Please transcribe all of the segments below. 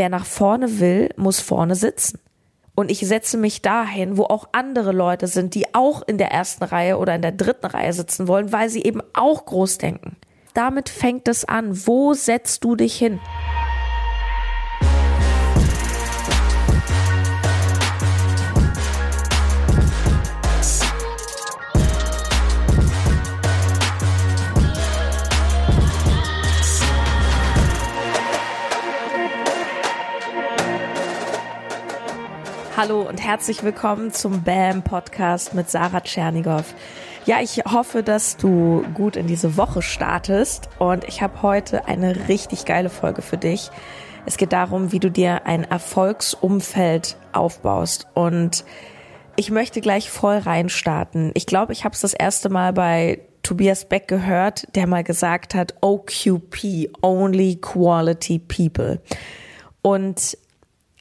wer nach vorne will, muss vorne sitzen. Und ich setze mich dahin, wo auch andere Leute sind, die auch in der ersten Reihe oder in der dritten Reihe sitzen wollen, weil sie eben auch groß denken. Damit fängt es an. Wo setzt du dich hin? Hallo und herzlich willkommen zum BAM Podcast mit Sarah Tschernigow. Ja, ich hoffe, dass du gut in diese Woche startest und ich habe heute eine richtig geile Folge für dich. Es geht darum, wie du dir ein Erfolgsumfeld aufbaust und ich möchte gleich voll reinstarten. Ich glaube, ich habe es das erste Mal bei Tobias Beck gehört, der mal gesagt hat, OQP, Only Quality People. Und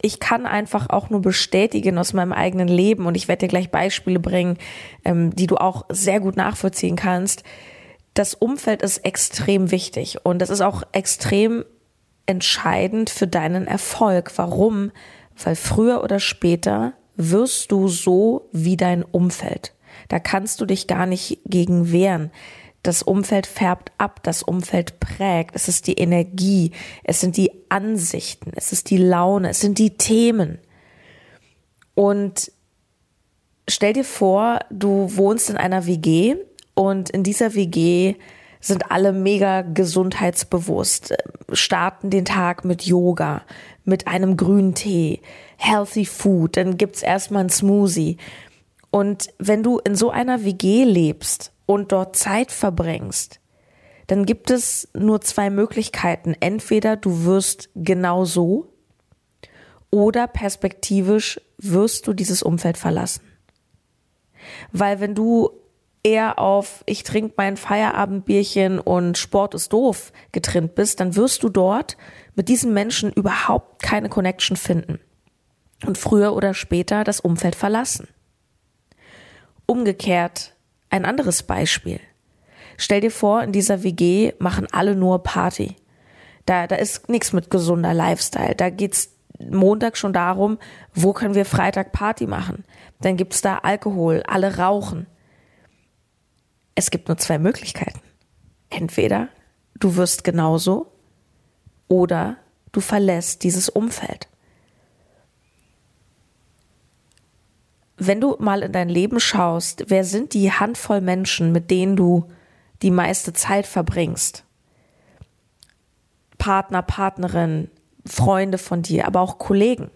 ich kann einfach auch nur bestätigen aus meinem eigenen Leben und ich werde dir gleich Beispiele bringen, ähm, die du auch sehr gut nachvollziehen kannst. Das Umfeld ist extrem wichtig und das ist auch extrem entscheidend für deinen Erfolg. Warum? Weil früher oder später wirst du so wie dein Umfeld. Da kannst du dich gar nicht gegen wehren. Das Umfeld färbt ab, das Umfeld prägt, es ist die Energie, es sind die Ansichten, es ist die Laune, es sind die Themen. Und stell dir vor, du wohnst in einer WG und in dieser WG sind alle mega gesundheitsbewusst, starten den Tag mit Yoga, mit einem grünen Tee, healthy food, dann gibt's erstmal ein Smoothie. Und wenn du in so einer WG lebst und dort Zeit verbringst, dann gibt es nur zwei Möglichkeiten. Entweder du wirst genau so oder perspektivisch wirst du dieses Umfeld verlassen. Weil wenn du eher auf ich trinke mein Feierabendbierchen und Sport ist doof getrennt bist, dann wirst du dort mit diesen Menschen überhaupt keine Connection finden und früher oder später das Umfeld verlassen. Umgekehrt ein anderes Beispiel. Stell dir vor, in dieser WG machen alle nur Party. Da, da ist nichts mit gesunder Lifestyle. Da geht's Montag schon darum, wo können wir Freitag Party machen. Dann gibt's da Alkohol, alle rauchen. Es gibt nur zwei Möglichkeiten. Entweder du wirst genauso oder du verlässt dieses Umfeld. Wenn du mal in dein Leben schaust, wer sind die Handvoll Menschen, mit denen du die meiste Zeit verbringst? Partner, Partnerin, Freunde von dir, aber auch Kollegen.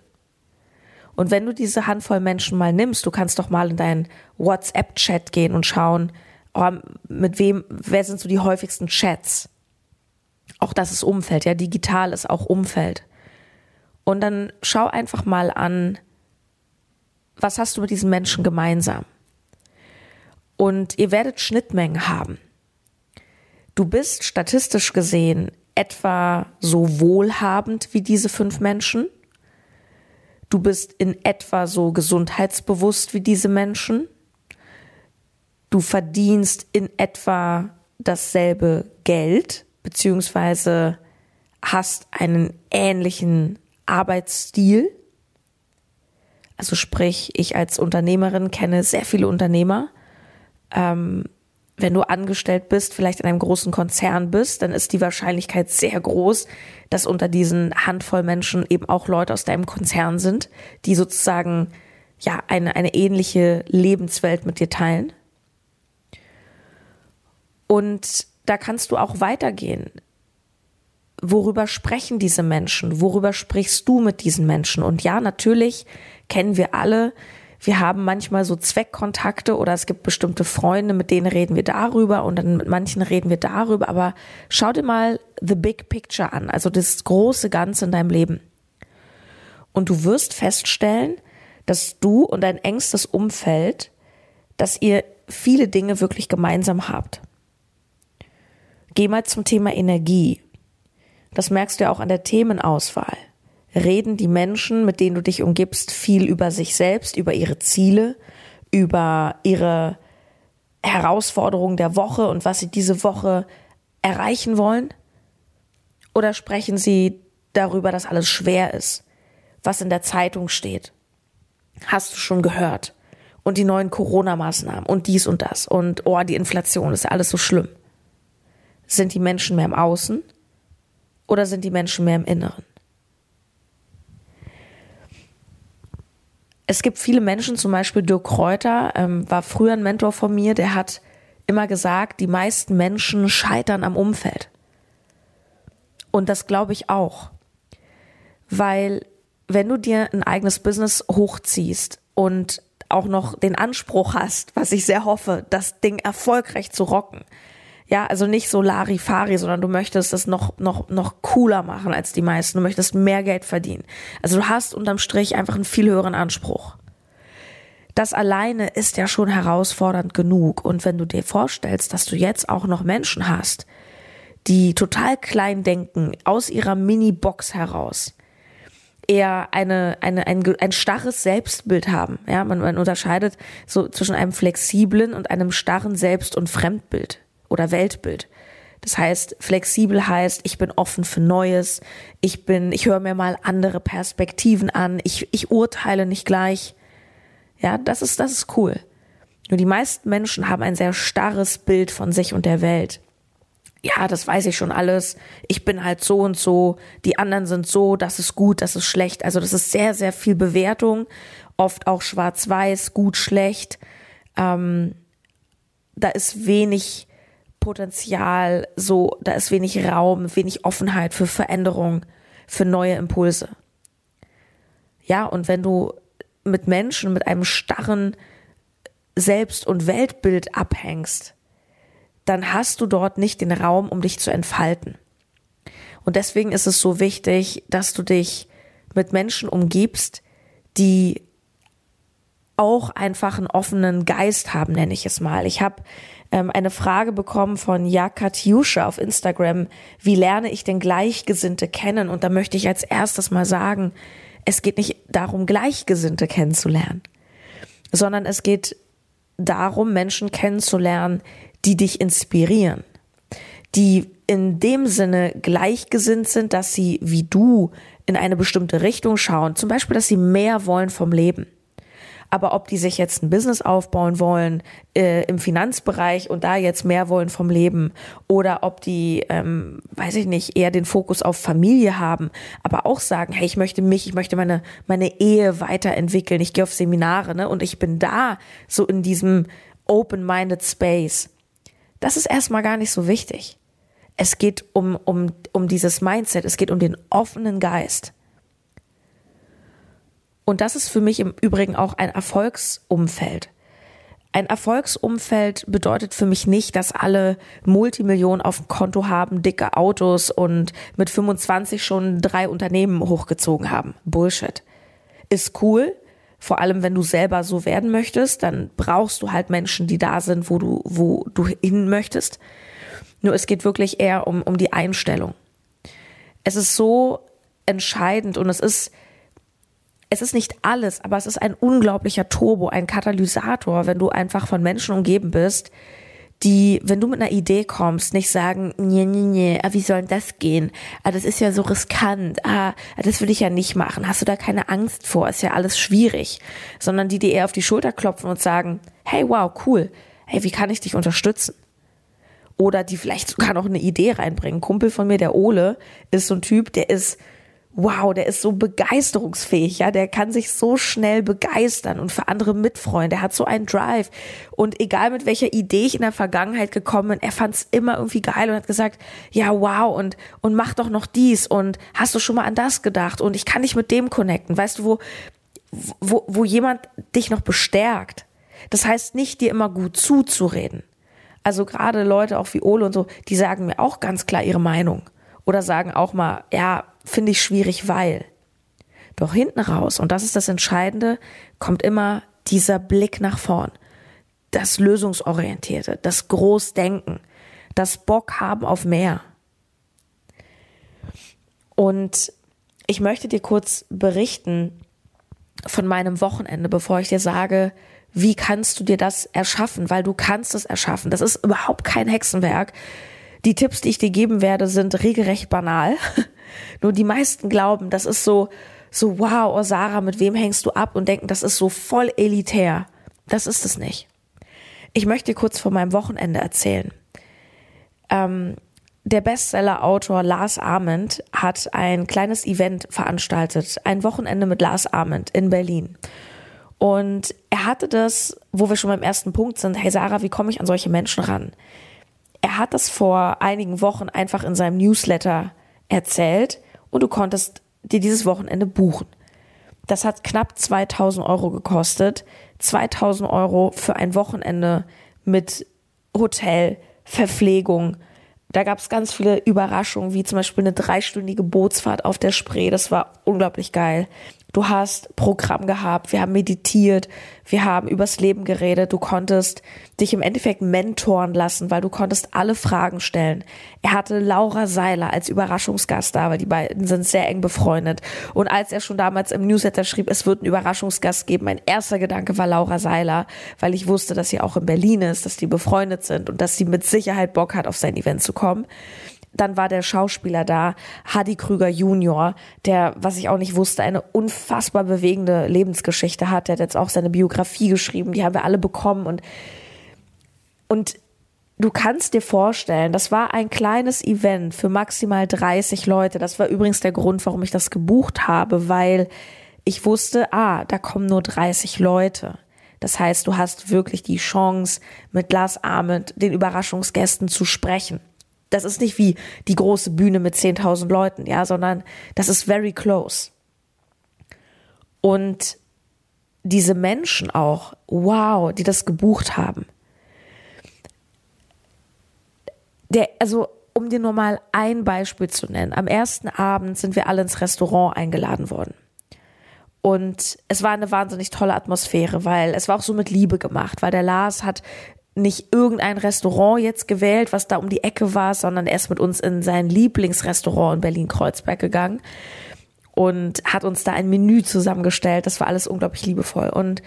Und wenn du diese Handvoll Menschen mal nimmst, du kannst doch mal in deinen WhatsApp-Chat gehen und schauen, oh, mit wem, wer sind so die häufigsten Chats? Auch das ist Umfeld, ja, digital ist auch Umfeld. Und dann schau einfach mal an, was hast du mit diesen Menschen gemeinsam? Und ihr werdet Schnittmengen haben. Du bist statistisch gesehen etwa so wohlhabend wie diese fünf Menschen. Du bist in etwa so gesundheitsbewusst wie diese Menschen. Du verdienst in etwa dasselbe Geld, beziehungsweise hast einen ähnlichen Arbeitsstil. Also sprich, ich als Unternehmerin kenne sehr viele Unternehmer. Ähm, wenn du angestellt bist, vielleicht in einem großen Konzern bist, dann ist die Wahrscheinlichkeit sehr groß, dass unter diesen Handvoll Menschen eben auch Leute aus deinem Konzern sind, die sozusagen ja eine, eine ähnliche Lebenswelt mit dir teilen. Und da kannst du auch weitergehen. Worüber sprechen diese Menschen? Worüber sprichst du mit diesen Menschen? Und ja, natürlich kennen wir alle. Wir haben manchmal so Zweckkontakte oder es gibt bestimmte Freunde, mit denen reden wir darüber und dann mit manchen reden wir darüber. Aber schau dir mal the big picture an, also das große Ganze in deinem Leben. Und du wirst feststellen, dass du und dein engstes Umfeld, dass ihr viele Dinge wirklich gemeinsam habt. Geh mal zum Thema Energie. Das merkst du ja auch an der Themenauswahl reden die Menschen, mit denen du dich umgibst, viel über sich selbst, über ihre Ziele, über ihre Herausforderungen der Woche und was sie diese Woche erreichen wollen? Oder sprechen sie darüber, dass alles schwer ist, was in der Zeitung steht. Hast du schon gehört? Und die neuen Corona-Maßnahmen und dies und das und oh, die Inflation ist ja alles so schlimm. Sind die Menschen mehr im Außen oder sind die Menschen mehr im Inneren? Es gibt viele Menschen, zum Beispiel Dirk Kräuter, ähm, war früher ein Mentor von mir, der hat immer gesagt, die meisten Menschen scheitern am Umfeld. Und das glaube ich auch. Weil wenn du dir ein eigenes Business hochziehst und auch noch den Anspruch hast, was ich sehr hoffe, das Ding erfolgreich zu rocken. Ja, also nicht so Larifari, sondern du möchtest es noch, noch, noch cooler machen als die meisten. Du möchtest mehr Geld verdienen. Also du hast unterm Strich einfach einen viel höheren Anspruch. Das alleine ist ja schon herausfordernd genug. Und wenn du dir vorstellst, dass du jetzt auch noch Menschen hast, die total klein denken, aus ihrer Mini-Box heraus, eher eine, eine, ein, ein starres Selbstbild haben. Ja, man, man unterscheidet so zwischen einem flexiblen und einem starren Selbst- und Fremdbild oder Weltbild. Das heißt, flexibel heißt, ich bin offen für Neues, ich bin, ich höre mir mal andere Perspektiven an, ich, ich urteile nicht gleich. Ja, das ist, das ist cool. Nur die meisten Menschen haben ein sehr starres Bild von sich und der Welt ja, das weiß ich schon alles, ich bin halt so und so, die anderen sind so, das ist gut, das ist schlecht. Also das ist sehr, sehr viel Bewertung, oft auch schwarz-weiß, gut, schlecht. Ähm, da ist wenig Potenzial, so, da ist wenig Raum, wenig Offenheit für Veränderung, für neue Impulse. Ja, und wenn du mit Menschen mit einem starren Selbst- und Weltbild abhängst, dann hast du dort nicht den Raum, um dich zu entfalten. Und deswegen ist es so wichtig, dass du dich mit Menschen umgibst, die auch einfach einen offenen Geist haben, nenne ich es mal. Ich habe ähm, eine Frage bekommen von Jakatjuscha auf Instagram, wie lerne ich denn Gleichgesinnte kennen? Und da möchte ich als erstes mal sagen, es geht nicht darum, Gleichgesinnte kennenzulernen, sondern es geht darum, Menschen kennenzulernen, die dich inspirieren, die in dem Sinne gleichgesinnt sind, dass sie wie du in eine bestimmte Richtung schauen. Zum Beispiel, dass sie mehr wollen vom Leben. Aber ob die sich jetzt ein Business aufbauen wollen äh, im Finanzbereich und da jetzt mehr wollen vom Leben oder ob die, ähm, weiß ich nicht, eher den Fokus auf Familie haben, aber auch sagen, hey, ich möchte mich, ich möchte meine meine Ehe weiterentwickeln. Ich gehe auf Seminare, ne, und ich bin da so in diesem open-minded Space. Das ist erstmal gar nicht so wichtig. Es geht um, um, um dieses Mindset, es geht um den offenen Geist. Und das ist für mich im Übrigen auch ein Erfolgsumfeld. Ein Erfolgsumfeld bedeutet für mich nicht, dass alle Multimillionen auf dem Konto haben, dicke Autos und mit 25 schon drei Unternehmen hochgezogen haben. Bullshit. Ist cool, vor allem, wenn du selber so werden möchtest, dann brauchst du halt Menschen, die da sind, wo du, wo du hin möchtest. Nur es geht wirklich eher um, um die Einstellung. Es ist so entscheidend und es ist, es ist nicht alles, aber es ist ein unglaublicher Turbo, ein Katalysator, wenn du einfach von Menschen umgeben bist, die, wenn du mit einer Idee kommst, nicht sagen, nee, nee, nee, ah, wie soll denn das gehen? Ah, das ist ja so riskant. Ah, das will ich ja nicht machen. Hast du da keine Angst vor? Ist ja alles schwierig. Sondern die dir eher auf die Schulter klopfen und sagen, hey, wow, cool. Hey, wie kann ich dich unterstützen? Oder die vielleicht sogar noch eine Idee reinbringen. Kumpel von mir, der Ole, ist so ein Typ, der ist wow, der ist so begeisterungsfähig, ja, der kann sich so schnell begeistern und für andere mitfreuen, der hat so einen Drive und egal mit welcher Idee ich in der Vergangenheit gekommen bin, er fand es immer irgendwie geil und hat gesagt, ja, wow und und mach doch noch dies und hast du schon mal an das gedacht und ich kann dich mit dem connecten, weißt du, wo wo wo jemand dich noch bestärkt. Das heißt nicht dir immer gut zuzureden. Also gerade Leute auch wie Ole und so, die sagen mir auch ganz klar ihre Meinung oder sagen auch mal, ja, finde ich schwierig, weil. Doch hinten raus, und das ist das Entscheidende, kommt immer dieser Blick nach vorn. Das Lösungsorientierte, das Großdenken, das Bock haben auf mehr. Und ich möchte dir kurz berichten von meinem Wochenende, bevor ich dir sage, wie kannst du dir das erschaffen, weil du kannst es erschaffen. Das ist überhaupt kein Hexenwerk. Die Tipps, die ich dir geben werde, sind regelrecht banal. Nur die meisten glauben, das ist so, so wow, oh Sarah, mit wem hängst du ab und denken, das ist so voll elitär. Das ist es nicht. Ich möchte dir kurz von meinem Wochenende erzählen. Ähm, der Bestseller-Autor Lars Ament hat ein kleines Event veranstaltet, ein Wochenende mit Lars Ament in Berlin. Und er hatte das, wo wir schon beim ersten Punkt sind, hey Sarah, wie komme ich an solche Menschen ran? Er hat das vor einigen Wochen einfach in seinem Newsletter erzählt und du konntest dir dieses Wochenende buchen. Das hat knapp 2000 Euro gekostet. 2000 Euro für ein Wochenende mit Hotel, Verpflegung. Da gab es ganz viele Überraschungen, wie zum Beispiel eine dreistündige Bootsfahrt auf der Spree. Das war unglaublich geil. Du hast Programm gehabt, wir haben meditiert, wir haben übers Leben geredet, du konntest dich im Endeffekt mentoren lassen, weil du konntest alle Fragen stellen. Er hatte Laura Seiler als Überraschungsgast da, weil die beiden sind sehr eng befreundet. Und als er schon damals im Newsletter schrieb, es wird einen Überraschungsgast geben, mein erster Gedanke war Laura Seiler, weil ich wusste, dass sie auch in Berlin ist, dass die befreundet sind und dass sie mit Sicherheit Bock hat, auf sein Event zu kommen dann war der Schauspieler da, Hadi Krüger Junior, der, was ich auch nicht wusste, eine unfassbar bewegende Lebensgeschichte hat. Der hat jetzt auch seine Biografie geschrieben, die haben wir alle bekommen und, und du kannst dir vorstellen, das war ein kleines Event für maximal 30 Leute. Das war übrigens der Grund, warum ich das gebucht habe, weil ich wusste, ah, da kommen nur 30 Leute. Das heißt, du hast wirklich die Chance, mit Lars Ahmed, den Überraschungsgästen zu sprechen das ist nicht wie die große Bühne mit 10.000 Leuten, ja, sondern das ist very close. Und diese Menschen auch, wow, die das gebucht haben. Der, also, um dir nur mal ein Beispiel zu nennen. Am ersten Abend sind wir alle ins Restaurant eingeladen worden. Und es war eine wahnsinnig tolle Atmosphäre, weil es war auch so mit Liebe gemacht, weil der Lars hat nicht irgendein Restaurant jetzt gewählt, was da um die Ecke war, sondern er ist mit uns in sein Lieblingsrestaurant in Berlin-Kreuzberg gegangen und hat uns da ein Menü zusammengestellt. Das war alles unglaublich liebevoll. Und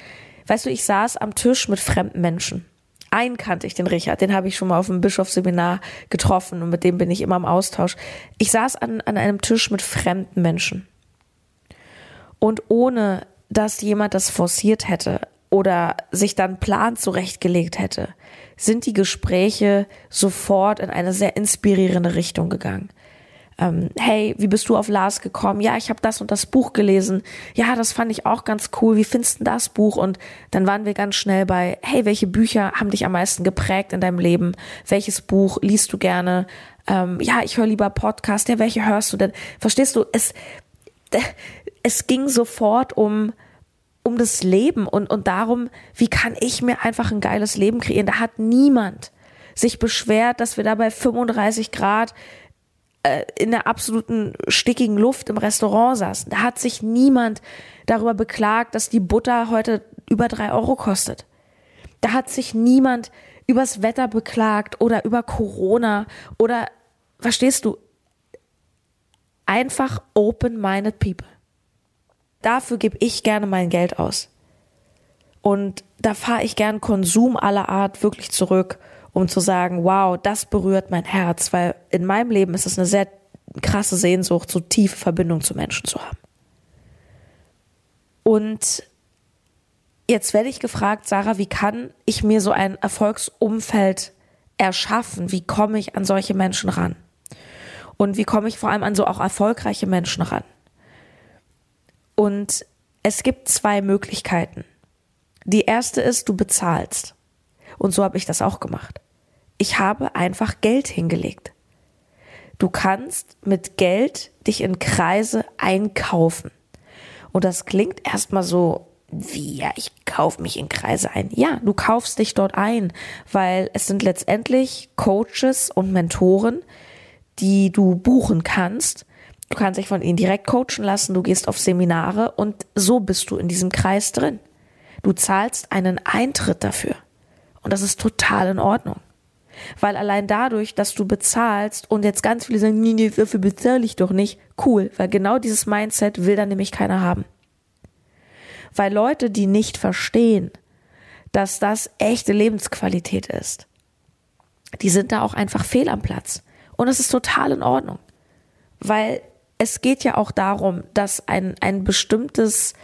weißt du, ich saß am Tisch mit fremden Menschen. Einen kannte ich, den Richard, den habe ich schon mal auf dem Bischofsseminar getroffen und mit dem bin ich immer im Austausch. Ich saß an, an einem Tisch mit fremden Menschen. Und ohne dass jemand das forciert hätte, oder sich dann Plan zurechtgelegt hätte, sind die Gespräche sofort in eine sehr inspirierende Richtung gegangen. Ähm, hey, wie bist du auf Lars gekommen? Ja, ich habe das und das Buch gelesen. Ja, das fand ich auch ganz cool. Wie findest du das Buch? Und dann waren wir ganz schnell bei, hey, welche Bücher haben dich am meisten geprägt in deinem Leben? Welches Buch liest du gerne? Ähm, ja, ich höre lieber Podcast. Ja, welche hörst du denn? Verstehst du? Es, es ging sofort um um das Leben und, und darum, wie kann ich mir einfach ein geiles Leben kreieren. Da hat niemand sich beschwert, dass wir da bei 35 Grad äh, in der absoluten stickigen Luft im Restaurant saßen. Da hat sich niemand darüber beklagt, dass die Butter heute über drei Euro kostet. Da hat sich niemand übers Wetter beklagt oder über Corona oder, verstehst du, einfach open-minded people dafür gebe ich gerne mein Geld aus. Und da fahre ich gern Konsum aller Art wirklich zurück, um zu sagen, wow, das berührt mein Herz, weil in meinem Leben ist es eine sehr krasse Sehnsucht, so tiefe Verbindung zu Menschen zu haben. Und jetzt werde ich gefragt, Sarah, wie kann ich mir so ein Erfolgsumfeld erschaffen? Wie komme ich an solche Menschen ran? Und wie komme ich vor allem an so auch erfolgreiche Menschen ran? Und es gibt zwei Möglichkeiten. Die erste ist, du bezahlst. Und so habe ich das auch gemacht. Ich habe einfach Geld hingelegt. Du kannst mit Geld dich in Kreise einkaufen. Und das klingt erstmal so, wie, ja, ich kaufe mich in Kreise ein. Ja, du kaufst dich dort ein, weil es sind letztendlich Coaches und Mentoren, die du buchen kannst Du kannst dich von ihnen direkt coachen lassen, du gehst auf Seminare und so bist du in diesem Kreis drin. Du zahlst einen Eintritt dafür. Und das ist total in Ordnung. Weil allein dadurch, dass du bezahlst und jetzt ganz viele sagen, nee, nee, dafür bezahle ich doch nicht, cool, weil genau dieses Mindset will dann nämlich keiner haben. Weil Leute, die nicht verstehen, dass das echte Lebensqualität ist, die sind da auch einfach fehl am Platz. Und das ist total in Ordnung. Weil es geht ja auch darum, dass ein, ein bestimmtes,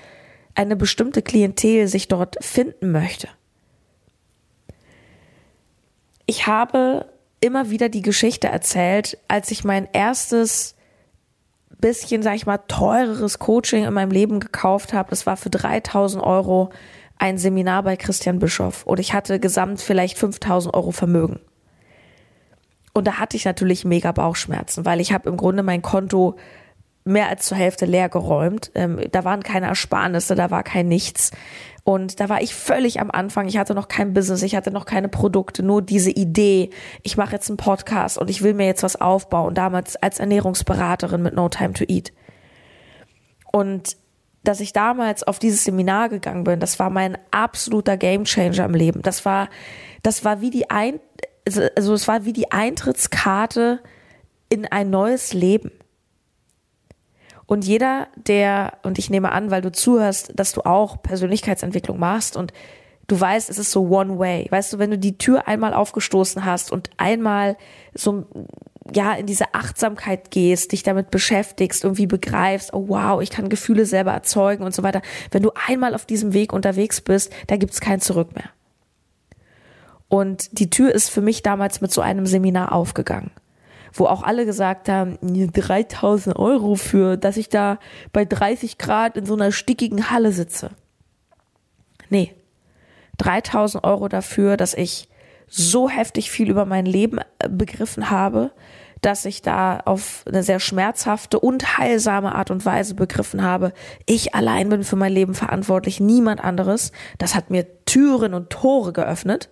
eine bestimmte Klientel sich dort finden möchte. Ich habe immer wieder die Geschichte erzählt, als ich mein erstes bisschen, sag ich mal, teureres Coaching in meinem Leben gekauft habe. Das war für 3000 Euro ein Seminar bei Christian Bischoff und ich hatte gesamt vielleicht 5000 Euro Vermögen. Und da hatte ich natürlich mega Bauchschmerzen, weil ich habe im Grunde mein Konto mehr als zur Hälfte leer geräumt. Ähm, da waren keine Ersparnisse, da war kein Nichts. Und da war ich völlig am Anfang. Ich hatte noch kein Business, ich hatte noch keine Produkte, nur diese Idee. Ich mache jetzt einen Podcast und ich will mir jetzt was aufbauen. Damals als Ernährungsberaterin mit No Time to Eat. Und dass ich damals auf dieses Seminar gegangen bin, das war mein absoluter Gamechanger im Leben. Das war, das war wie die ein, also es war wie die Eintrittskarte in ein neues Leben. Und jeder, der, und ich nehme an, weil du zuhörst, dass du auch Persönlichkeitsentwicklung machst und du weißt, es ist so one way. Weißt du, wenn du die Tür einmal aufgestoßen hast und einmal so, ja, in diese Achtsamkeit gehst, dich damit beschäftigst, irgendwie begreifst, oh wow, ich kann Gefühle selber erzeugen und so weiter. Wenn du einmal auf diesem Weg unterwegs bist, da gibt's kein Zurück mehr. Und die Tür ist für mich damals mit so einem Seminar aufgegangen wo auch alle gesagt haben, 3000 Euro für, dass ich da bei 30 Grad in so einer stickigen Halle sitze. Nee, 3000 Euro dafür, dass ich so heftig viel über mein Leben äh, begriffen habe, dass ich da auf eine sehr schmerzhafte und heilsame Art und Weise begriffen habe, ich allein bin für mein Leben verantwortlich, niemand anderes. Das hat mir Türen und Tore geöffnet.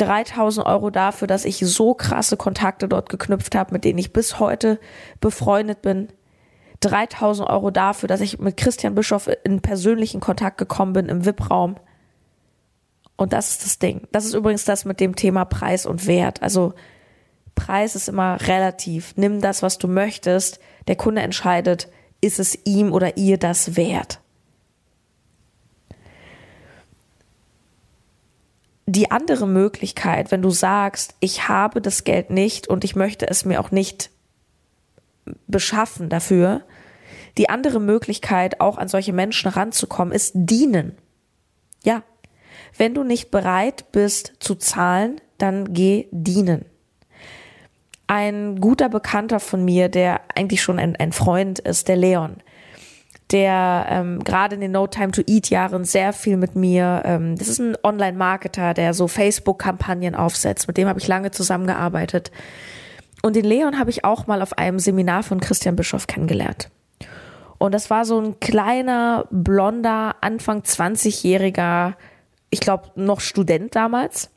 3000 Euro dafür, dass ich so krasse Kontakte dort geknüpft habe, mit denen ich bis heute befreundet bin. 3000 Euro dafür, dass ich mit Christian Bischof in persönlichen Kontakt gekommen bin im VIP-Raum. Und das ist das Ding. Das ist übrigens das mit dem Thema Preis und Wert. Also Preis ist immer relativ. Nimm das, was du möchtest. Der Kunde entscheidet, ist es ihm oder ihr das wert. Die andere Möglichkeit, wenn du sagst, ich habe das Geld nicht und ich möchte es mir auch nicht beschaffen dafür, die andere Möglichkeit, auch an solche Menschen ranzukommen, ist dienen. Ja. Wenn du nicht bereit bist zu zahlen, dann geh dienen. Ein guter Bekannter von mir, der eigentlich schon ein, ein Freund ist, der Leon, der ähm, gerade in den No Time to Eat Jahren sehr viel mit mir, ähm, das ist ein Online-Marketer, der so Facebook-Kampagnen aufsetzt, mit dem habe ich lange zusammengearbeitet. Und den Leon habe ich auch mal auf einem Seminar von Christian Bischoff kennengelernt. Und das war so ein kleiner, blonder, Anfang 20-jähriger, ich glaube noch Student damals.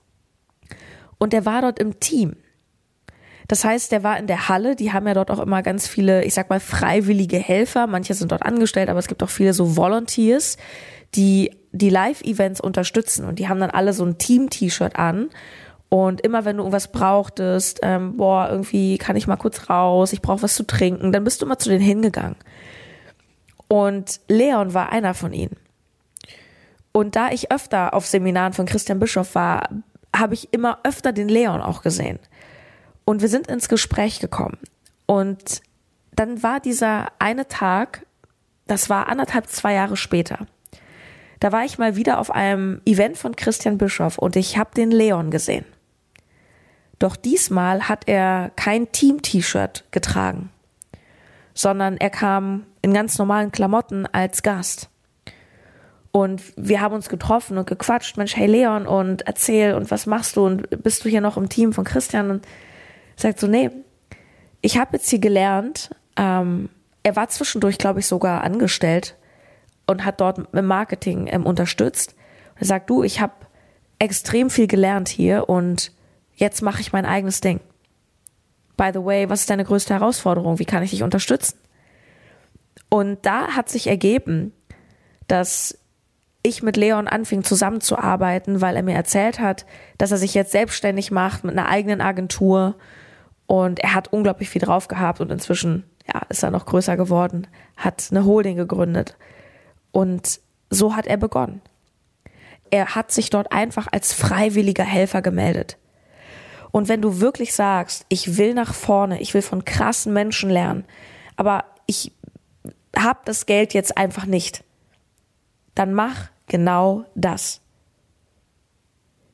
Und der war dort im Team. Das heißt, der war in der Halle, die haben ja dort auch immer ganz viele, ich sag mal, freiwillige Helfer. Manche sind dort angestellt, aber es gibt auch viele so Volunteers, die die Live-Events unterstützen und die haben dann alle so ein Team-T-Shirt an. Und immer wenn du irgendwas brauchtest, ähm, boah, irgendwie kann ich mal kurz raus, ich brauche was zu trinken, dann bist du immer zu denen hingegangen. Und Leon war einer von ihnen. Und da ich öfter auf Seminaren von Christian Bischof war, habe ich immer öfter den Leon auch gesehen. Und wir sind ins Gespräch gekommen. Und dann war dieser eine Tag, das war anderthalb, zwei Jahre später. Da war ich mal wieder auf einem Event von Christian Bischoff und ich habe den Leon gesehen. Doch diesmal hat er kein Team-T-Shirt getragen, sondern er kam in ganz normalen Klamotten als Gast. Und wir haben uns getroffen und gequatscht, Mensch, hey Leon, und erzähl, und was machst du, und bist du hier noch im Team von Christian? Und sagt so, nee, ich habe jetzt hier gelernt, ähm, er war zwischendurch, glaube ich, sogar angestellt und hat dort im Marketing ähm, unterstützt. er sagt, du, ich habe extrem viel gelernt hier und jetzt mache ich mein eigenes Ding. By the way, was ist deine größte Herausforderung? Wie kann ich dich unterstützen? Und da hat sich ergeben, dass ich mit Leon anfing zusammenzuarbeiten, weil er mir erzählt hat, dass er sich jetzt selbstständig macht mit einer eigenen Agentur und er hat unglaublich viel drauf gehabt und inzwischen ja, ist er noch größer geworden, hat eine Holding gegründet. Und so hat er begonnen. Er hat sich dort einfach als freiwilliger Helfer gemeldet. Und wenn du wirklich sagst, ich will nach vorne, ich will von krassen Menschen lernen, aber ich habe das Geld jetzt einfach nicht. Dann mach genau das.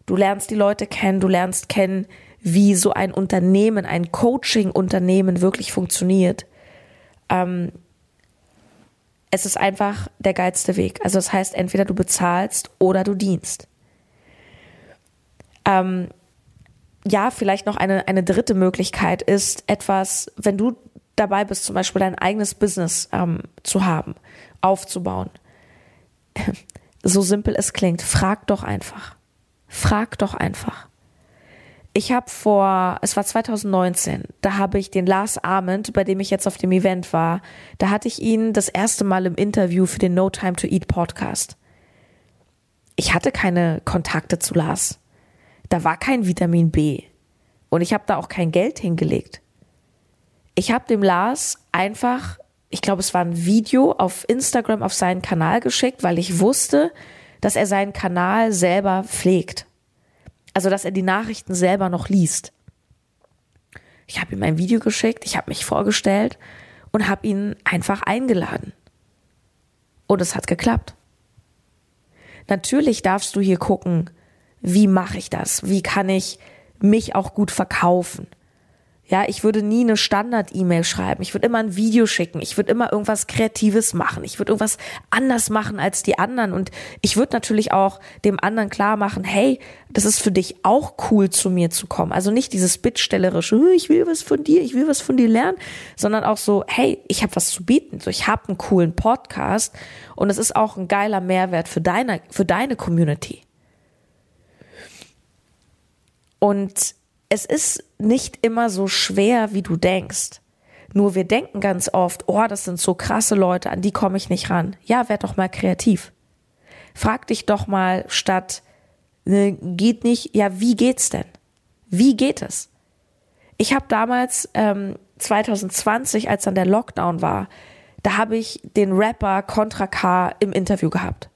Du lernst die Leute kennen, du lernst kennen, wie so ein Unternehmen, ein Coaching-Unternehmen wirklich funktioniert. Ähm, es ist einfach der geilste Weg. Also das heißt, entweder du bezahlst oder du dienst. Ähm, ja, vielleicht noch eine, eine dritte Möglichkeit ist etwas, wenn du dabei bist, zum Beispiel dein eigenes Business ähm, zu haben, aufzubauen. So simpel es klingt, frag doch einfach. Frag doch einfach. Ich habe vor, es war 2019, da habe ich den Lars Arment, bei dem ich jetzt auf dem Event war, da hatte ich ihn das erste Mal im Interview für den No Time to Eat Podcast. Ich hatte keine Kontakte zu Lars. Da war kein Vitamin B. Und ich habe da auch kein Geld hingelegt. Ich habe dem Lars einfach, ich glaube, es war ein Video auf Instagram auf seinen Kanal geschickt, weil ich wusste, dass er seinen Kanal selber pflegt. Also, dass er die Nachrichten selber noch liest. Ich habe ihm ein Video geschickt, ich habe mich vorgestellt und habe ihn einfach eingeladen. Und es hat geklappt. Natürlich darfst du hier gucken, wie mache ich das? Wie kann ich mich auch gut verkaufen? Ja, ich würde nie eine Standard-E-Mail schreiben. Ich würde immer ein Video schicken. Ich würde immer irgendwas Kreatives machen. Ich würde irgendwas anders machen als die anderen. Und ich würde natürlich auch dem anderen klar machen, hey, das ist für dich auch cool, zu mir zu kommen. Also nicht dieses bittstellerische, ich will was von dir, ich will was von dir lernen, sondern auch so, hey, ich habe was zu bieten. So, ich habe einen coolen Podcast und es ist auch ein geiler Mehrwert für deine, für deine Community. Und es ist nicht immer so schwer, wie du denkst. Nur wir denken ganz oft, oh, das sind so krasse Leute, an die komme ich nicht ran. Ja, werd doch mal kreativ. Frag dich doch mal statt, ne, geht nicht, ja, wie geht's denn? Wie geht es? Ich habe damals ähm, 2020, als dann der Lockdown war, da habe ich den Rapper Contra K im Interview gehabt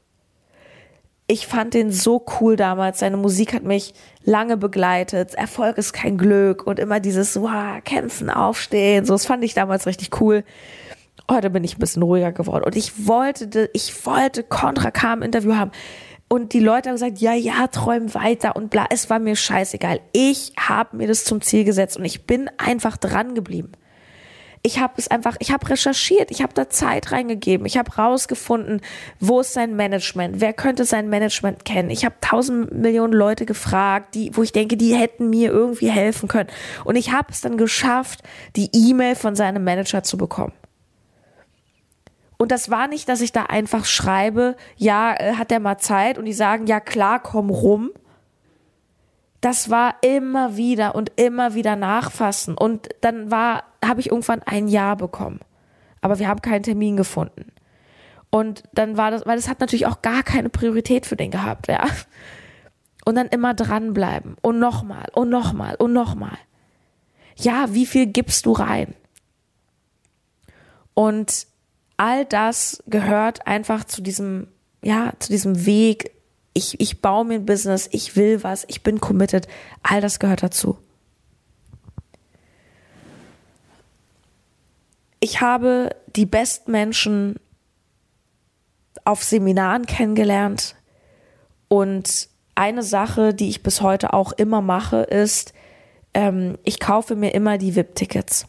ich fand den so cool damals. Seine Musik hat mich lange begleitet. Erfolg ist kein Glück und immer dieses wow, kämpfen, aufstehen. So, das fand ich damals richtig cool. Heute bin ich ein bisschen ruhiger geworden und ich wollte, ich wollte Contra K Interview haben. Und die Leute haben gesagt, ja, ja, träum weiter und bla. Es war mir scheißegal. Ich habe mir das zum Ziel gesetzt und ich bin einfach dran geblieben ich habe es einfach, ich habe recherchiert, ich habe da Zeit reingegeben, ich habe rausgefunden, wo ist sein Management, wer könnte sein Management kennen. Ich habe tausend Millionen Leute gefragt, die, wo ich denke, die hätten mir irgendwie helfen können. Und ich habe es dann geschafft, die E-Mail von seinem Manager zu bekommen. Und das war nicht, dass ich da einfach schreibe, ja, äh, hat der mal Zeit und die sagen, ja klar, komm rum, das war immer wieder und immer wieder nachfassen. Und dann war, habe ich irgendwann ein Jahr bekommen. Aber wir haben keinen Termin gefunden. Und dann war das, weil das hat natürlich auch gar keine Priorität für den gehabt, ja. Und dann immer dranbleiben und nochmal und nochmal und nochmal. Ja, wie viel gibst du rein? Und all das gehört einfach zu diesem, ja, zu diesem Weg, ich, ich baue mir ein Business, ich will was, ich bin committed, all das gehört dazu. Ich habe die besten Menschen auf Seminaren kennengelernt und eine Sache, die ich bis heute auch immer mache, ist, ähm, ich kaufe mir immer die VIP-Tickets.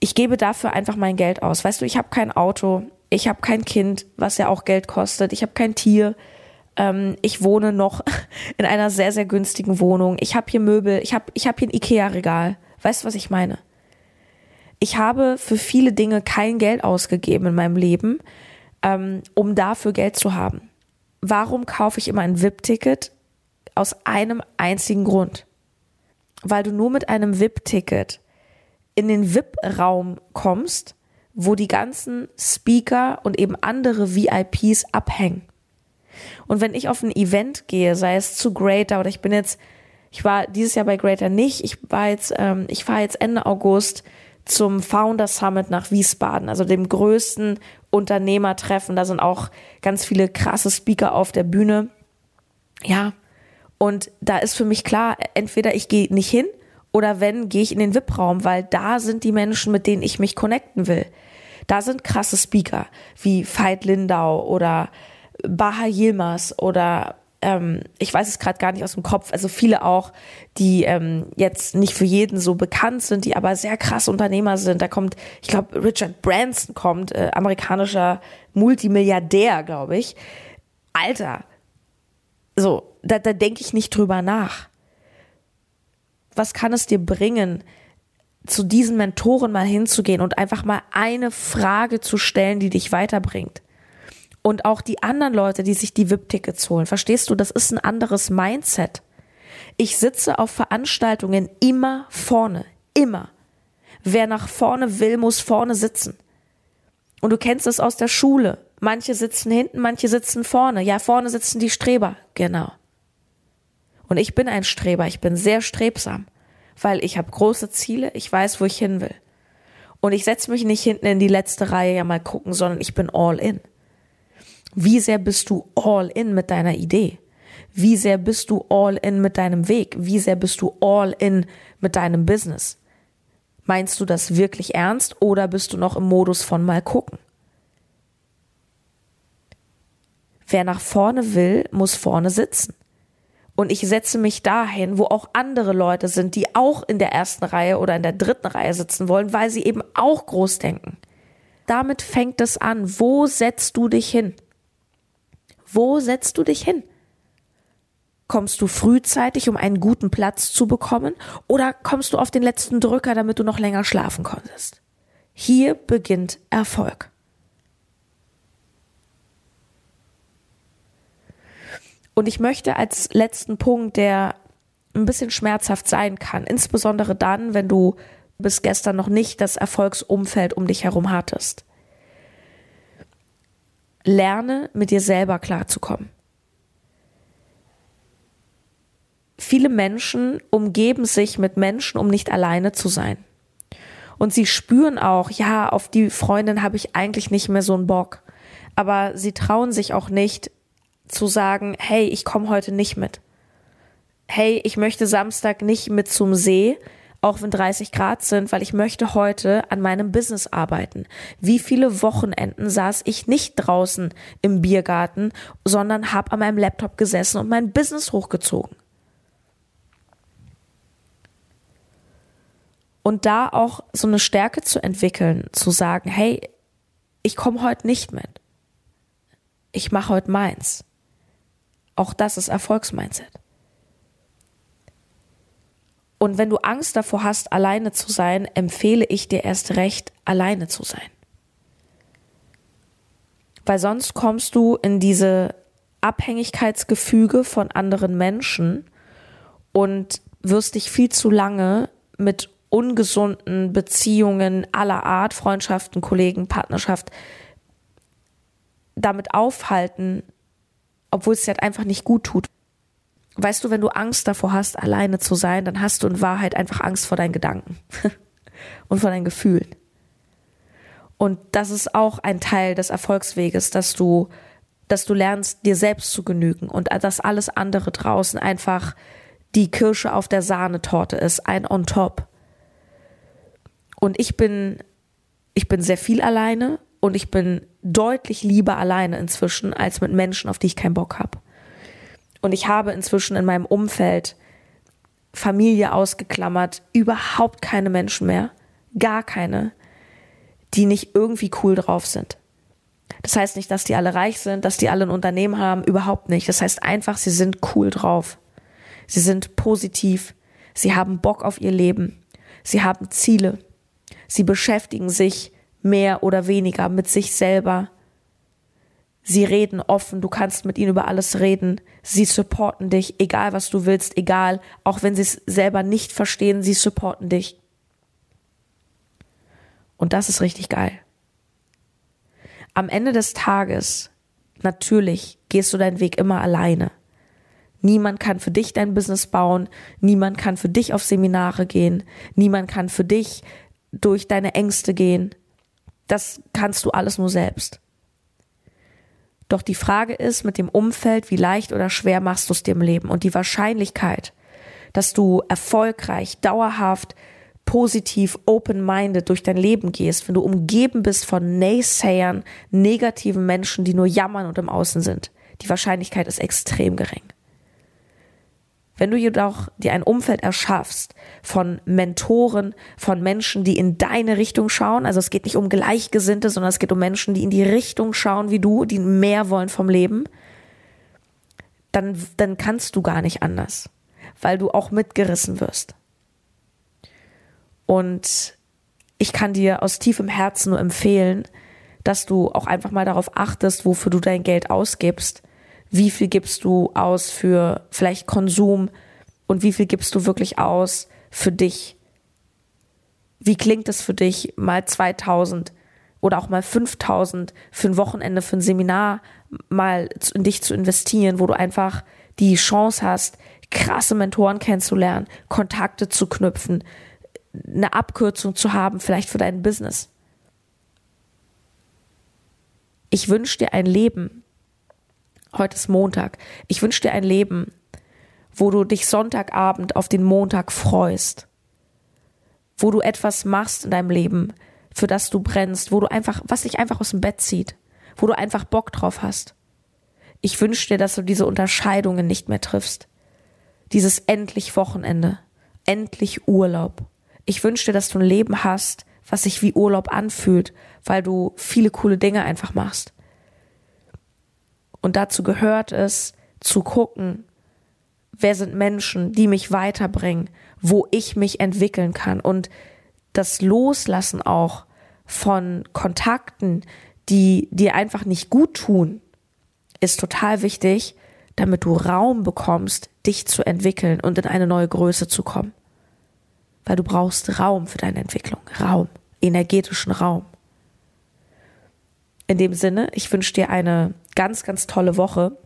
Ich gebe dafür einfach mein Geld aus. Weißt du, ich habe kein Auto, ich habe kein Kind, was ja auch Geld kostet. Ich habe kein Tier. Ähm, ich wohne noch in einer sehr, sehr günstigen Wohnung. Ich habe hier Möbel. Ich habe ich hab hier ein Ikea-Regal. Weißt du, was ich meine? Ich habe für viele Dinge kein Geld ausgegeben in meinem Leben, ähm, um dafür Geld zu haben. Warum kaufe ich immer ein VIP-Ticket? Aus einem einzigen Grund. Weil du nur mit einem VIP-Ticket in den VIP-Raum kommst wo die ganzen Speaker und eben andere VIPs abhängen. Und wenn ich auf ein Event gehe, sei es zu Greater oder ich bin jetzt, ich war dieses Jahr bei Greater nicht, ich war jetzt, ähm, ich fahre jetzt Ende August zum Founder Summit nach Wiesbaden, also dem größten Unternehmertreffen. Da sind auch ganz viele krasse Speaker auf der Bühne. Ja, und da ist für mich klar, entweder ich gehe nicht hin Oder wenn, gehe ich in den VIP-Raum, weil da sind die Menschen, mit denen ich mich connecten will. Da sind krasse Speaker wie Veit Lindau oder Baha Yilmaz oder ähm, ich weiß es gerade gar nicht aus dem Kopf, also viele auch, die ähm, jetzt nicht für jeden so bekannt sind, die aber sehr krass Unternehmer sind. Da kommt, ich glaube, Richard Branson kommt, äh, amerikanischer Multimilliardär, glaube ich. Alter, so, da, da denke ich nicht drüber nach. Was kann es dir bringen, zu diesen Mentoren mal hinzugehen und einfach mal eine Frage zu stellen, die dich weiterbringt? und auch die anderen Leute, die sich die VIP-Tickets holen. Verstehst du, das ist ein anderes Mindset. Ich sitze auf Veranstaltungen immer vorne, immer. Wer nach vorne will, muss vorne sitzen. Und du kennst es aus der Schule. Manche sitzen hinten, manche sitzen vorne. Ja, vorne sitzen die Streber. Genau. Und ich bin ein Streber, ich bin sehr strebsam, weil ich habe große Ziele, ich weiß, wo ich hin will. Und ich setze mich nicht hinten in die letzte Reihe ja mal gucken, sondern ich bin all in. Wie sehr bist du all in mit deiner Idee? Wie sehr bist du all in mit deinem Weg? Wie sehr bist du all in mit deinem Business? Meinst du das wirklich ernst oder bist du noch im Modus von mal gucken? Wer nach vorne will, muss vorne sitzen. Und ich setze mich dahin, wo auch andere Leute sind, die auch in der ersten Reihe oder in der dritten Reihe sitzen wollen, weil sie eben auch groß denken. Damit fängt es an. Wo setzt du dich hin? Wo setzt du dich hin? Kommst du frühzeitig, um einen guten Platz zu bekommen, oder kommst du auf den letzten Drücker, damit du noch länger schlafen konntest? Hier beginnt Erfolg. Und ich möchte als letzten Punkt, der ein bisschen schmerzhaft sein kann, insbesondere dann, wenn du bis gestern noch nicht das Erfolgsumfeld um dich herum hattest. Lerne mit dir selber klarzukommen. Viele Menschen umgeben sich mit Menschen, um nicht alleine zu sein. Und sie spüren auch, ja, auf die Freundin habe ich eigentlich nicht mehr so einen Bock. Aber sie trauen sich auch nicht zu sagen, hey, ich komme heute nicht mit. Hey, ich möchte Samstag nicht mit zum See, auch wenn 30 Grad sind, weil ich möchte heute an meinem Business arbeiten. Wie viele Wochenenden saß ich nicht draußen im Biergarten, sondern habe an meinem Laptop gesessen und mein Business hochgezogen. Und da auch so eine Stärke zu entwickeln, zu sagen, hey, ich komme heute nicht mit. Ich mache heute meins. Auch das ist Erfolgsmindset. Und wenn du Angst davor hast, alleine zu sein, empfehle ich dir erst recht, alleine zu sein. Weil sonst kommst du in diese Abhängigkeitsgefüge von anderen Menschen und wirst dich viel zu lange mit ungesunden Beziehungen aller Art, Freundschaften, Kollegen, Partnerschaft damit aufhalten, obwohl es dir halt einfach nicht gut tut weißt du, wenn du Angst davor hast, alleine zu sein, dann hast du in Wahrheit einfach Angst vor deinen Gedanken und vor deinen Gefühlen. Und das ist auch ein Teil des Erfolgsweges, dass du, dass du lernst, dir selbst zu genügen und dass alles andere draußen einfach die Kirsche auf der Sahnetorte ist, ein on top. Und ich bin, ich bin sehr viel alleine und ich bin deutlich lieber alleine inzwischen als mit Menschen, auf die ich keinen Bock habe. Und ich habe inzwischen in meinem Umfeld Familie ausgeklammert, überhaupt keine Menschen mehr, gar keine, die nicht irgendwie cool drauf sind. Das heißt nicht, dass die alle reich sind, dass die alle ein Unternehmen haben, überhaupt nicht. Das heißt einfach, sie sind cool drauf. Sie sind positiv, sie haben Bock auf ihr Leben, sie haben Ziele, sie beschäftigen sich mehr oder weniger mit sich selber, Sie reden offen, du kannst mit ihnen über alles reden. Sie supporten dich, egal was du willst, egal, auch wenn sie es selber nicht verstehen, sie supporten dich. Und das ist richtig geil. Am Ende des Tages, natürlich, gehst du deinen Weg immer alleine. Niemand kann für dich dein Business bauen, niemand kann für dich auf Seminare gehen, niemand kann für dich durch deine Ängste gehen. Das kannst du alles nur selbst. Doch die Frage ist mit dem Umfeld, wie leicht oder schwer machst du es dir im Leben? Und die Wahrscheinlichkeit, dass du erfolgreich, dauerhaft, positiv, open-minded durch dein Leben gehst, wenn du umgeben bist von Naysayern, negativen Menschen, die nur jammern und im Außen sind. Die Wahrscheinlichkeit ist extrem gering. Wenn du jedoch dir ein Umfeld erschaffst von Mentoren, von Menschen, die in deine Richtung schauen, also es geht nicht um Gleichgesinnte, sondern es geht um Menschen, die in die Richtung schauen wie du, die mehr wollen vom Leben, dann, dann kannst du gar nicht anders, weil du auch mitgerissen wirst. Und ich kann dir aus tiefem Herzen nur empfehlen, dass du auch einfach mal darauf achtest, wofür du dein Geld ausgibst wie viel gibst du aus für vielleicht Konsum und wie viel gibst du wirklich aus für dich? Wie klingt es für dich, mal 2000 oder auch mal 5000 für ein Wochenende, für ein Seminar mal in dich zu investieren, wo du einfach die Chance hast, krasse Mentoren kennenzulernen, Kontakte zu knüpfen, eine Abkürzung zu haben, vielleicht für dein Business. Ich wünsche dir ein Leben, Heute ist Montag. Ich wünsche dir ein Leben, wo du dich Sonntagabend auf den Montag freust. Wo du etwas machst in deinem Leben, für das du brennst, wo du einfach, was dich einfach aus dem Bett zieht, wo du einfach Bock drauf hast. Ich wünsche dir, dass du diese Unterscheidungen nicht mehr triffst. Dieses endlich Wochenende, endlich Urlaub. Ich wünsche dir, dass du ein Leben hast, was sich wie Urlaub anfühlt, weil du viele coole Dinge einfach machst. Und dazu gehört es, zu gucken, wer sind Menschen, die mich weiterbringen, wo ich mich entwickeln kann und das Loslassen auch von Kontakten, die dir einfach nicht gut tun, ist total wichtig, damit du Raum bekommst, dich zu entwickeln und in eine neue Größe zu kommen. Weil du brauchst Raum für deine Entwicklung, Raum, energetischen Raum. In dem Sinne, ich wünsche dir eine ganz, ganz tolle Woche.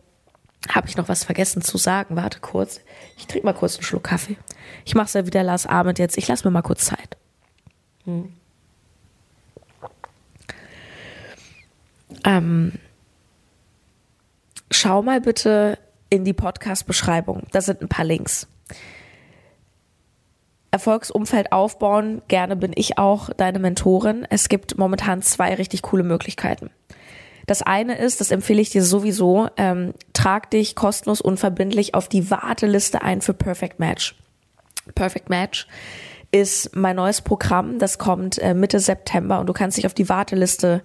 Habe ich noch was vergessen zu sagen? Warte kurz. Ich trinke mal kurz einen Schluck Kaffee. Ich mache es ja wieder Lars Abend jetzt. Ich lasse mir mal kurz Zeit. Hm. Ähm, schau mal bitte in die Podcast-Beschreibung. Da sind ein paar Links. Erfolgsumfeld aufbauen. Gerne bin ich auch deine Mentorin. Es gibt momentan zwei richtig coole Möglichkeiten. Das eine ist, das empfehle ich dir sowieso, ähm, trag dich kostenlos unverbindlich auf die Warteliste ein für Perfect Match. Perfect Match ist mein neues Programm, das kommt äh, Mitte September und du kannst dich auf die Warteliste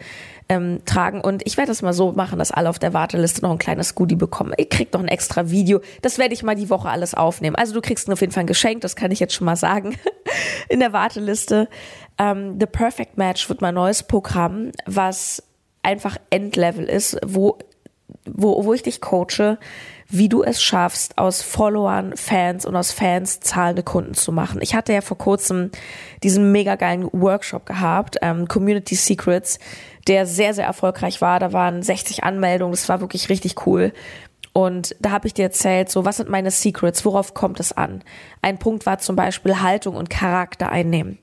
ähm, tragen. Und ich werde das mal so machen, dass alle auf der Warteliste noch ein kleines Goodie bekommen. Ich krieg noch ein extra Video. Das werde ich mal die Woche alles aufnehmen. Also du kriegst auf jeden Fall ein Geschenk, das kann ich jetzt schon mal sagen. In der Warteliste. Ähm, The Perfect Match wird mein neues Programm, was einfach Endlevel ist, wo, wo, wo ich dich coache, wie du es schaffst, aus Followern, Fans und aus Fans zahlende Kunden zu machen. Ich hatte ja vor kurzem diesen mega geilen Workshop gehabt, ähm, Community Secrets, der sehr, sehr erfolgreich war. Da waren 60 Anmeldungen, das war wirklich richtig cool. Und da habe ich dir erzählt, so was sind meine Secrets, worauf kommt es an? Ein Punkt war zum Beispiel Haltung und Charakter einnehmen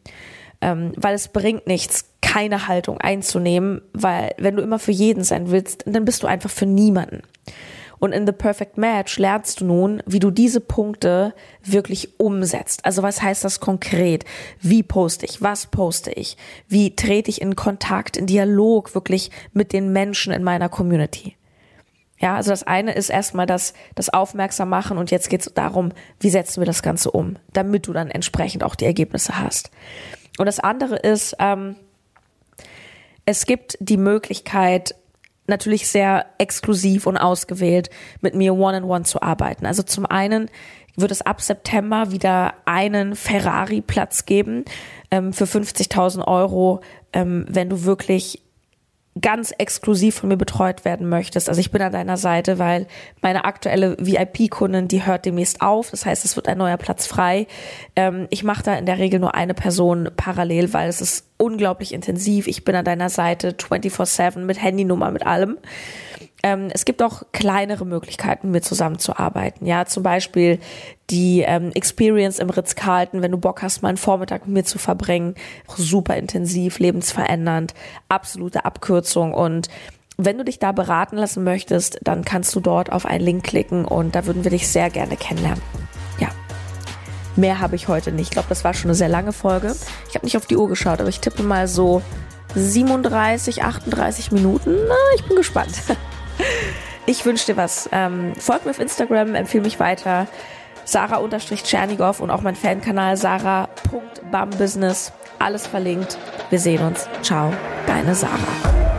ähm, weil es bringt nichts, keine Haltung einzunehmen, weil wenn du immer für jeden sein willst, dann bist du einfach für niemanden. Und in The Perfect Match lernst du nun, wie du diese Punkte wirklich umsetzt. Also was heißt das konkret? Wie poste ich? Was poste ich? Wie trete ich in Kontakt, in Dialog wirklich mit den Menschen in meiner Community? Ja, also das eine ist erstmal das, das Aufmerksam machen und jetzt geht es darum, wie setzen wir das Ganze um, damit du dann entsprechend auch die Ergebnisse hast. Und das andere ist, ähm, es gibt die Möglichkeit, natürlich sehr exklusiv und ausgewählt mit mir one-on-one -on -one zu arbeiten. Also zum einen wird es ab September wieder einen Ferrari-Platz geben ähm, für 50.000 Euro, ähm, wenn du wirklich ganz exklusiv von mir betreut werden möchtest. Also ich bin an deiner Seite, weil meine aktuelle VIP-Kundin, die hört demnächst auf. Das heißt, es wird ein neuer Platz frei. Ähm, ich mache da in der Regel nur eine Person parallel, weil es ist unglaublich intensiv. Ich bin an deiner Seite 24-7 mit Handynummer, mit allem. Ähm, es gibt auch kleinere Möglichkeiten, mit zusammenzuarbeiten. Ja, zum Beispiel die ähm, Experience im Ritz-Carlton, wenn du Bock hast, mal einen Vormittag mit mir zu verbringen. Super intensiv, lebensverändernd, absolute Abkürzung und wenn du dich da beraten lassen möchtest, dann kannst du dort auf einen Link klicken und da würden wir dich sehr gerne kennenlernen. Ja. Mehr habe ich heute nicht. Ich glaube, das war schon eine sehr lange Folge. Ich habe nicht auf die Uhr geschaut, aber ich tippe mal so 37, 38 Minuten. Na, ich bin gespannt. Ich wünsche dir was. Ähm, folg mir auf Instagram, empfehle mich weiter. Sarah-Tschernigow und auch mein Fankanal sarah.bambusiness. Alles verlinkt. Wir sehen uns. Ciao, deine Sarah.